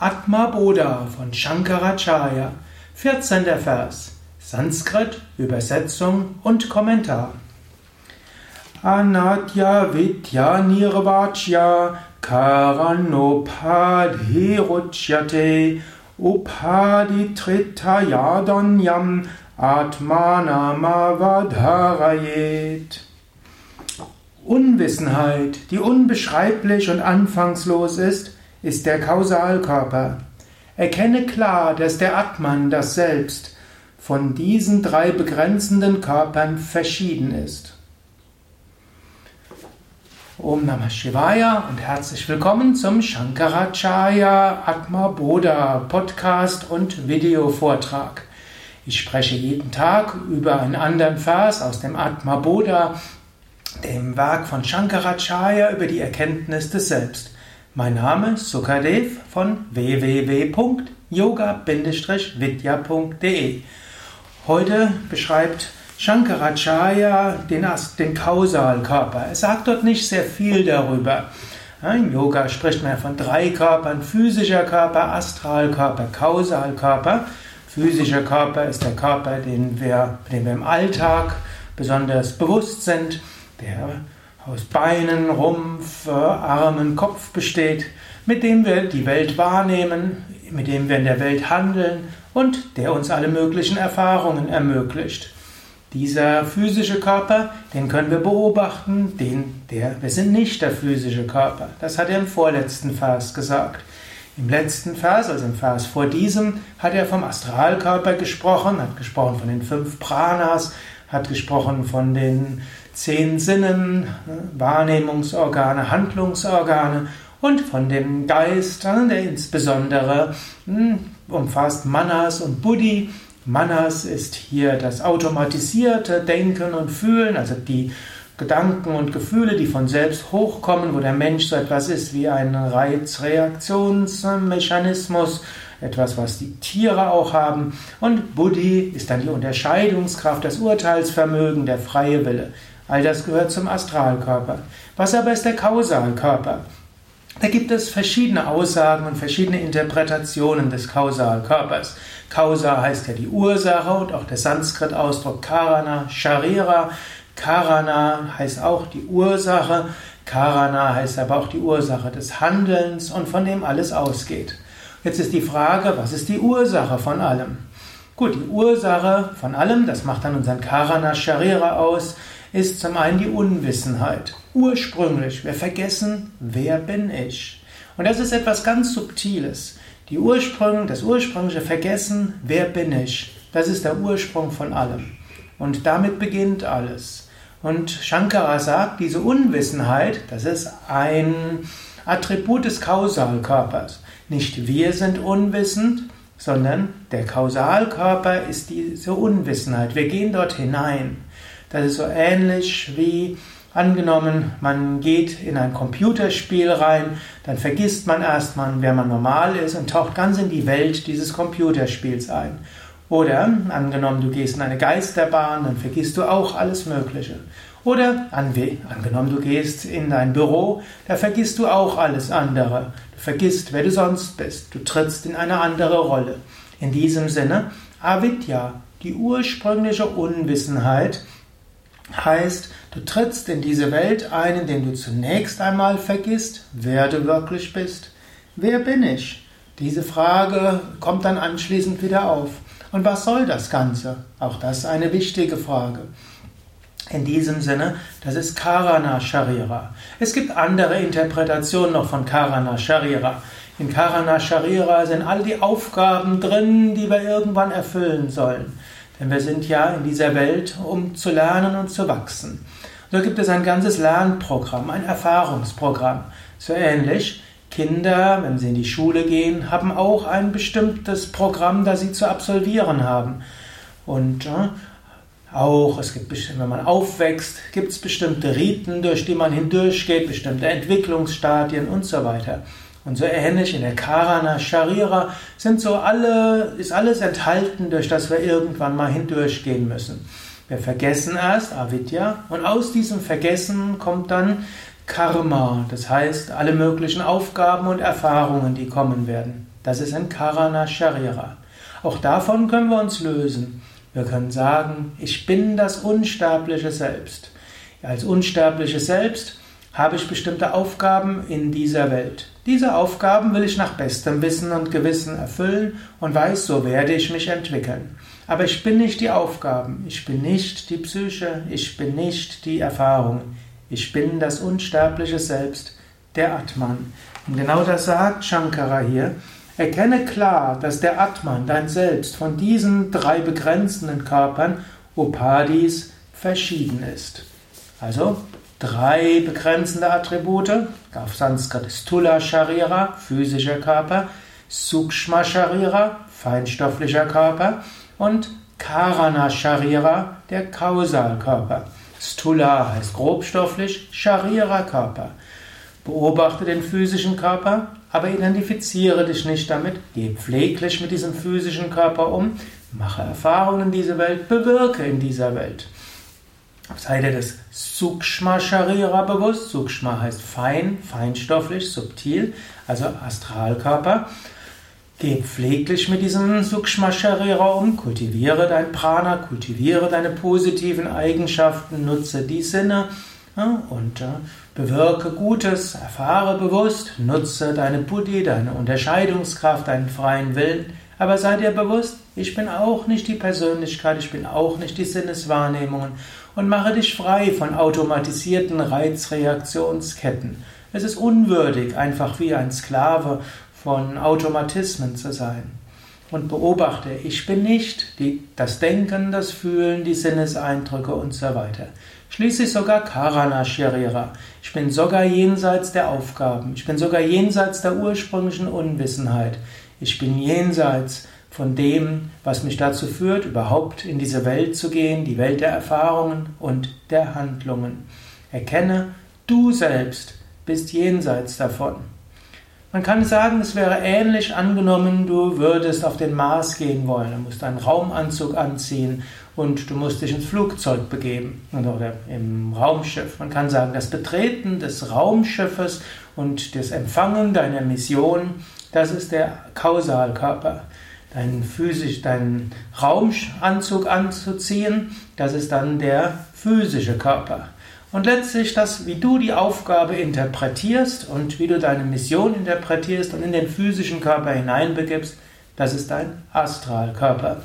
Atma Bodha von Shankaracharya, 14. Vers, Sanskrit, Übersetzung und Kommentar. Anatya Vidya Nirvachya Karanopadhiruchyate Upaditritayadanyam Atmanamavadharayet. Unwissenheit, die unbeschreiblich und anfangslos ist, ist der Kausalkörper. Erkenne klar, dass der Atman, das Selbst, von diesen drei begrenzenden Körpern verschieden ist. Om Namah Shivaya und herzlich willkommen zum Shankaracharya Atma Bodha Podcast und Videovortrag. Ich spreche jeden Tag über einen anderen Vers aus dem Atma Bodha dem Werk von Shankaracharya über die Erkenntnis des Selbst. Mein Name ist Sukadev von www.yoga-vidya.de. Heute beschreibt Shankaracharya den, den Kausalkörper. Er sagt dort nicht sehr viel darüber. In Yoga spricht man von drei Körpern: physischer Körper, Astralkörper, Kausalkörper. Physischer Körper ist der Körper, den wir, den wir im Alltag besonders bewusst sind der aus Beinen, Rumpf, Armen, Kopf besteht, mit dem wir die Welt wahrnehmen, mit dem wir in der Welt handeln und der uns alle möglichen Erfahrungen ermöglicht. Dieser physische Körper, den können wir beobachten, den, der, wir sind nicht der physische Körper. Das hat er im vorletzten Vers gesagt. Im letzten Vers, also im Vers vor diesem, hat er vom Astralkörper gesprochen, hat gesprochen von den fünf Pranas, hat gesprochen von den zehn Sinnen, Wahrnehmungsorgane, Handlungsorgane und von dem Geist, der insbesondere hm, umfasst Manas und Buddhi. Manas ist hier das automatisierte Denken und Fühlen, also die Gedanken und Gefühle, die von selbst hochkommen, wo der Mensch so etwas ist wie ein Reizreaktionsmechanismus, etwas, was die Tiere auch haben. Und Buddhi ist dann die Unterscheidungskraft, das Urteilsvermögen, der freie Wille. All das gehört zum Astralkörper. Was aber ist der Kausalkörper? Da gibt es verschiedene Aussagen und verschiedene Interpretationen des Kausalkörpers. Kausa heißt ja die Ursache und auch der Sanskrit-Ausdruck Karana, Sharira. Karana heißt auch die Ursache. Karana heißt aber auch die Ursache des Handelns und von dem alles ausgeht. Jetzt ist die Frage, was ist die Ursache von allem? Gut, die Ursache von allem, das macht dann unseren Karana Sharira aus, ist zum einen die Unwissenheit. Ursprünglich, wir vergessen, wer bin ich? Und das ist etwas ganz Subtiles. Die Ursprung, das ursprüngliche Vergessen, wer bin ich? Das ist der Ursprung von allem. Und damit beginnt alles. Und Shankara sagt, diese Unwissenheit, das ist ein Attribut des Kausalkörpers. Nicht wir sind unwissend, sondern der Kausalkörper ist diese Unwissenheit. Wir gehen dort hinein. Das ist so ähnlich wie angenommen, man geht in ein Computerspiel rein, dann vergisst man erstmal, wer man normal ist und taucht ganz in die Welt dieses Computerspiels ein. Oder angenommen, du gehst in eine Geisterbahn, dann vergisst du auch alles Mögliche. Oder angenommen, du gehst in dein Büro, da vergisst du auch alles andere. Du vergisst, wer du sonst bist. Du trittst in eine andere Rolle. In diesem Sinne, Avidya, die ursprüngliche Unwissenheit, heißt, du trittst in diese Welt ein, indem du zunächst einmal vergisst, wer du wirklich bist. Wer bin ich? Diese Frage kommt dann anschließend wieder auf. Und was soll das Ganze? Auch das ist eine wichtige Frage. In diesem Sinne, das ist Karana Sharira. Es gibt andere Interpretationen noch von Karana Sharira. In Karana Sharira sind all die Aufgaben drin, die wir irgendwann erfüllen sollen. Denn wir sind ja in dieser Welt, um zu lernen und zu wachsen. So gibt es ein ganzes Lernprogramm, ein Erfahrungsprogramm. So ähnlich. Kinder, wenn sie in die Schule gehen, haben auch ein bestimmtes Programm, das sie zu absolvieren haben. Und äh, auch, es gibt, wenn man aufwächst, gibt es bestimmte Riten, durch die man hindurchgeht, bestimmte Entwicklungsstadien und so weiter. Und so ähnlich in der Karana Sharira sind so alle, ist alles enthalten, durch das wir irgendwann mal hindurchgehen müssen. Wir vergessen erst Avidya und aus diesem Vergessen kommt dann Karma, das heißt alle möglichen Aufgaben und Erfahrungen, die kommen werden. Das ist ein Karana Sharira. Auch davon können wir uns lösen. Wir können sagen, ich bin das unsterbliche Selbst. Als unsterbliches Selbst habe ich bestimmte Aufgaben in dieser Welt. Diese Aufgaben will ich nach bestem Wissen und Gewissen erfüllen und weiß, so werde ich mich entwickeln. Aber ich bin nicht die Aufgaben, ich bin nicht die Psyche, ich bin nicht die Erfahrung, ich bin das unsterbliche Selbst, der Atman. Und genau das sagt Shankara hier. Erkenne klar, dass der Atman, dein Selbst, von diesen drei begrenzenden Körpern, Upadis, verschieden ist. Also drei begrenzende Attribute. Auf Sanskrit ist Tula Sharira, physischer Körper, Sukshma Sharira, feinstofflicher Körper und Karana Sharira, der Kausalkörper. Stula heißt grobstofflich, Sharira Körper. Beobachte den physischen Körper, aber identifiziere dich nicht damit. Geh pfleglich mit diesem physischen Körper um, mache Erfahrungen in dieser Welt, bewirke in dieser Welt. Sei dir das Sukshma Sharira bewusst. Sukshma heißt fein, feinstofflich, subtil, also Astralkörper. Geh pfleglich mit diesem Sukshma Sharira um, kultiviere dein Prana, kultiviere deine positiven Eigenschaften, nutze die Sinne und ja, bewirke Gutes, erfahre bewusst, nutze deine Buddhi, deine Unterscheidungskraft, deinen freien Willen, aber sei dir bewusst, ich bin auch nicht die Persönlichkeit, ich bin auch nicht die Sinneswahrnehmungen und mache dich frei von automatisierten Reizreaktionsketten. Es ist unwürdig, einfach wie ein Sklave von Automatismen zu sein. Und beobachte, ich bin nicht die, das Denken, das Fühlen, die Sinneseindrücke und so weiter. Schließlich sogar Karana Sharira. Ich bin sogar jenseits der Aufgaben. Ich bin sogar jenseits der ursprünglichen Unwissenheit. Ich bin jenseits von dem, was mich dazu führt, überhaupt in diese Welt zu gehen, die Welt der Erfahrungen und der Handlungen. Erkenne, du selbst bist jenseits davon. Man kann sagen, es wäre ähnlich angenommen, du würdest auf den Mars gehen wollen. Du musst einen Raumanzug anziehen und du musst dich ins Flugzeug begeben oder im Raumschiff. Man kann sagen, das Betreten des Raumschiffes und das Empfangen deiner Mission, das ist der Kausalkörper. Deinen physisch, deinen Raumanzug anzuziehen, das ist dann der physische Körper. Und letztlich das, wie du die Aufgabe interpretierst und wie du deine Mission interpretierst und in den physischen Körper hineinbegibst, das ist dein Astralkörper.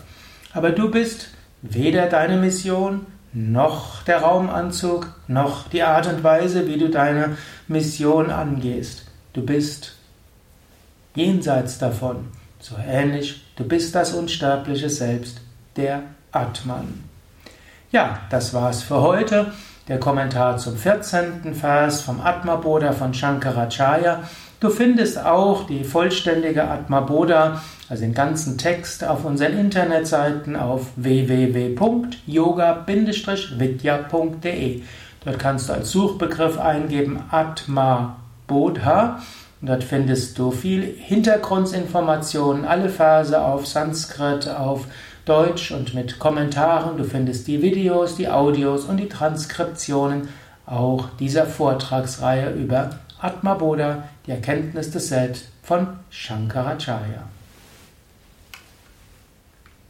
Aber du bist weder deine Mission, noch der Raumanzug, noch die Art und Weise, wie du deine Mission angehst. Du bist jenseits davon. So ähnlich, du bist das unsterbliche Selbst, der Atman. Ja, das war's für heute der Kommentar zum 14. Vers vom Atma Bodha von Shankaracharya. Du findest auch die vollständige Atma Bodha, also den ganzen Text, auf unseren Internetseiten auf www.yoga-vidya.de. Dort kannst du als Suchbegriff eingeben Atma Bodha. Dort findest du viel Hintergrundinformationen, alle Verse auf Sanskrit, auf Deutsch und mit Kommentaren. Du findest die Videos, die Audios und die Transkriptionen auch dieser Vortragsreihe über Atma Bodha, die Erkenntnis des Selbst von Shankaracharya.